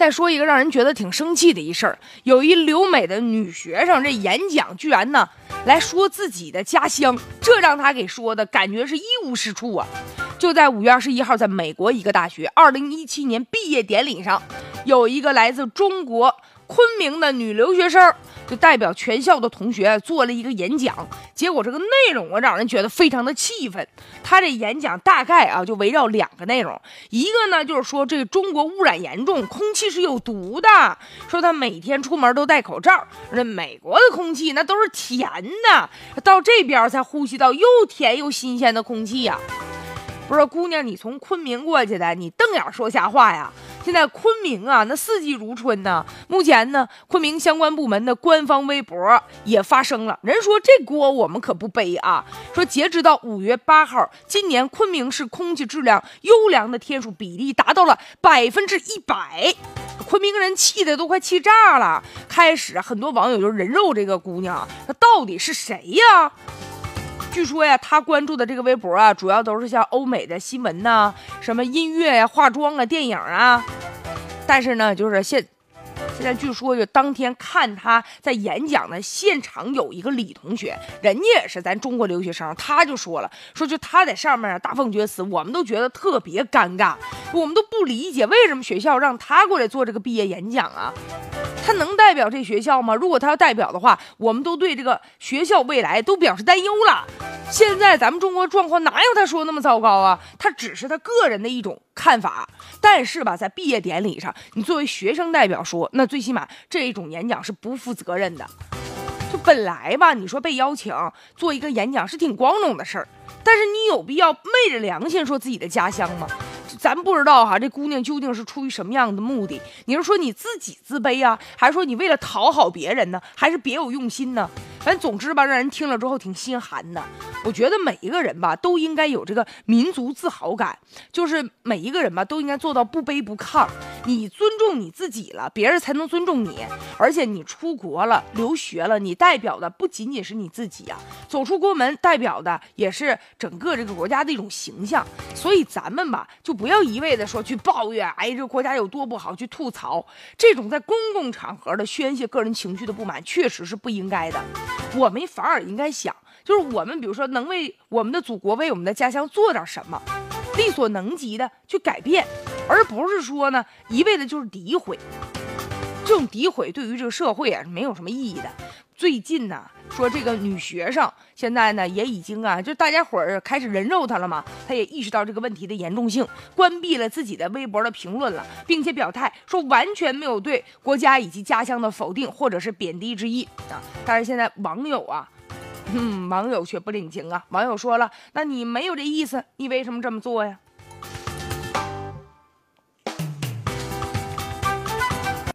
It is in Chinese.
再说一个让人觉得挺生气的一事儿，有一留美的女学生，这演讲居然呢来说自己的家乡，这让她给说的感觉是一无是处啊！就在五月二十一号，在美国一个大学二零一七年毕业典礼上，有一个来自中国昆明的女留学生。就代表全校的同学做了一个演讲，结果这个内容啊，让人觉得非常的气愤。他这演讲大概啊，就围绕两个内容，一个呢就是说这个中国污染严重，空气是有毒的，说他每天出门都戴口罩。这美国的空气那都是甜的，到这边才呼吸到又甜又新鲜的空气呀。不是姑娘，你从昆明过去的，你瞪眼说瞎话呀？现在昆明啊，那四季如春呢。目前呢，昆明相关部门的官方微博也发声了，人说这锅我们可不背啊。说截止到五月八号，今年昆明市空气质量优良的天数比例达到了百分之一百，昆明人气的都快气炸了。开始很多网友就人肉这个姑娘，她到底是谁呀？据说呀，她关注的这个微博啊，主要都是像欧美的新闻呐，什么音乐呀、化妆啊、电影啊。但是呢，就是现现在据说就当天看他在演讲的现场有一个李同学，人家也是咱中国留学生，他就说了，说就他在上面大放厥词，我们都觉得特别尴尬，我们都不理解为什么学校让他过来做这个毕业演讲啊。他能代表这学校吗？如果他要代表的话，我们都对这个学校未来都表示担忧了。现在咱们中国状况哪有他说那么糟糕啊？他只是他个人的一种看法。但是吧，在毕业典礼上，你作为学生代表说，那最起码这一种演讲是不负责任的。就本来吧，你说被邀请做一个演讲是挺光荣的事儿，但是你有必要昧着良心说自己的家乡吗？咱不知道哈，这姑娘究竟是出于什么样的目的？你是说你自己自卑啊，还是说你为了讨好别人呢？还是别有用心呢？反正总之吧，让人听了之后挺心寒的。我觉得每一个人吧，都应该有这个民族自豪感，就是每一个人吧，都应该做到不卑不亢。你尊重你自己了，别人才能尊重你。而且你出国了，留学了，你代表的不仅仅是你自己呀，走出国门代表的也是整个这个国家的一种形象。所以咱们吧，就不要一味的说去抱怨，哎，这个国家有多不好，去吐槽。这种在公共场合的宣泄个人情绪的不满，确实是不应该的。我们反而应该想，就是我们比如说能为我们的祖国、为我们的家乡做点什么，力所能及的去改变，而不是说呢一味的就是诋毁。这种诋毁对于这个社会啊是没有什么意义的。最近呢，说这个女学生现在呢也已经啊，就大家伙儿开始人肉她了嘛，她也意识到这个问题的严重性，关闭了自己的微博的评论了，并且表态说完全没有对国家以及家乡的否定或者是贬低之意啊。但是现在网友啊，嗯，网友却不领情啊，网友说了，那你没有这意思，你为什么这么做呀？